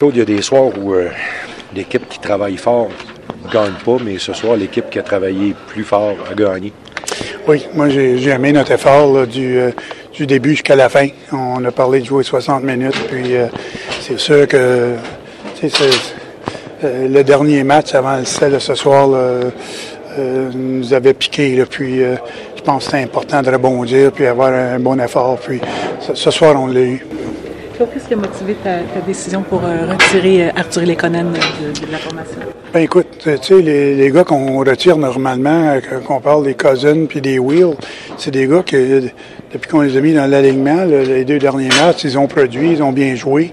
Il y a des soirs où euh, l'équipe qui travaille fort ne gagne pas, mais ce soir, l'équipe qui a travaillé plus fort a gagné. Oui, moi j'ai aimé notre effort euh, du, début jusqu'à la fin. On a parlé de jouer 60 minutes, puis euh, c'est sûr que le dernier match avant le sel ce soir nous avait piqué. Puis je pense que c'était important de rebondir, puis avoir un bon effort. Puis ce soir, on l'a eu. Qu'est-ce qui a motivé ta, décision pour euh, retirer euh, Arthur Lekonen de, de, la formation? Ben écoute, tu sais, les, les, gars qu'on retire normalement, euh, qu'on parle des Cousins puis des Wheels, c'est des gars que depuis qu'on les a mis dans l'alignement, les deux derniers matchs, ils ont produit, ils ont bien joué.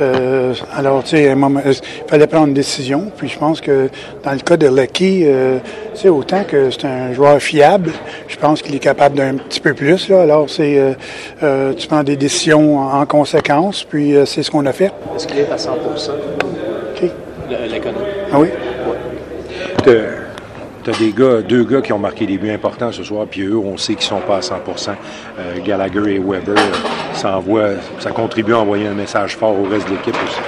Euh, alors, tu sais, il fallait prendre une décision? Puis je pense que dans le cas de Lucky, euh, tu sais, autant que c'est un joueur fiable, je pense qu'il est capable d'un petit peu plus. Là. Alors, c'est euh, euh tu prends des décisions en, conséquence, puis euh, c'est ce qu'on a fait. Est-ce qu'il est à 100 Qui? L'économie. Ah oui? Ouais. Tu as des gars, deux gars qui ont marqué des buts importants ce soir, puis eux, on sait qu'ils sont pas à 100% euh, Gallagher et Weber, ça, envoie, ça contribue à envoyer un message fort au reste de l'équipe aussi.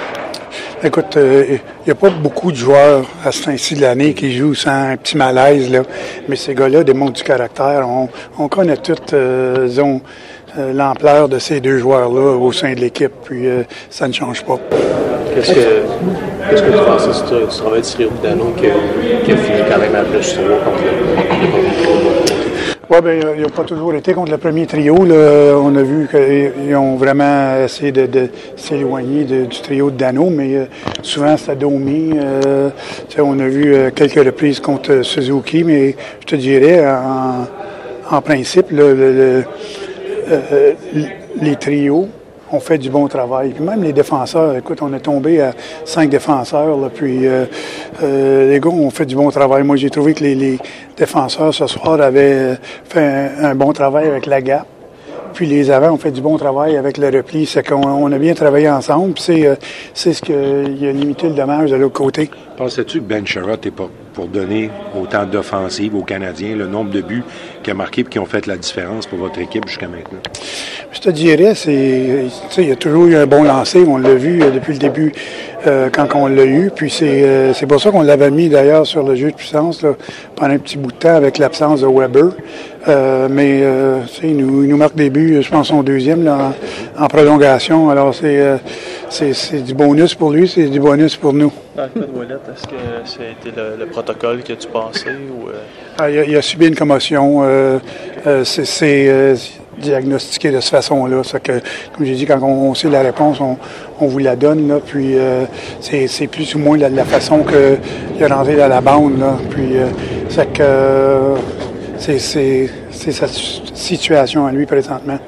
Écoute, il euh, n'y a pas beaucoup de joueurs à ce temps-ci de l'année qui jouent sans un petit malaise, là. mais ces gars-là démontrent du caractère. On, on connaît toutes, euh, euh, l'ampleur de ces deux joueurs-là au sein de l'équipe, puis euh, ça ne change pas. Qu'est-ce que, qu'est-ce que tu penses du, du travail de Dano qui, a fini quand même à plus 3 contre? Oui, bien, il n'a pas toujours été contre le premier trio. On a vu qu'ils ont vraiment essayé de, de s'éloigner du trio de Dano, mais euh, souvent c'était Domi. Euh, on a vu euh, quelques reprises contre Suzuki, mais je te dirais, en, principe, euh, les trios ont fait du bon travail. Puis même les défenseurs, écoute, on est tombé à cinq défenseurs, là, puis euh, euh, les gars ont fait du bon travail. Moi, j'ai trouvé que les, défenseurs ce soir avaient fait un, bon travail avec la gap. Puis les avants ont fait du bon travail avec le repli. C'est qu'on on a bien travaillé ensemble. C'est, euh, ce qui a limité le dommage de l'autre côté. Pensais-tu que Ben Sherrod est pas pour donner autant d'offensives aux Canadiens, le nombre de buts qu'il a marqué et qui ont fait la différence pour votre équipe jusqu'à maintenant? Je te dirais, c'est, il y a toujours eu un bon lancer. On l'a vu euh, depuis le début euh, quand on l'a eu. Puis c'est, euh, c'est pour ça qu'on l'avait mis d'ailleurs sur le jeu de puissance pendant un petit bout de temps avec l'absence de Weber. Mais il, nous, nous marque des buts, je pense, son deuxième là, en, en prolongation. Alors c'est, c'est, du bonus pour lui, c'est du bonus pour nous. Dans le cas de Ouellet, est-ce que été le, le protocole que tu pensais? Ou, euh? ah, il, a, il, a, subi une commotion. c'est, c'est diagnostiqué de cette façon-là. Que, comme j'ai dit, quand on, sait la réponse, on, on vous la donne. Là, puis euh, c'est, plus ou moins la, la façon qu'il est rentré dans la bande. Là, puis euh, c'est que c'est sa situation à lui présentement.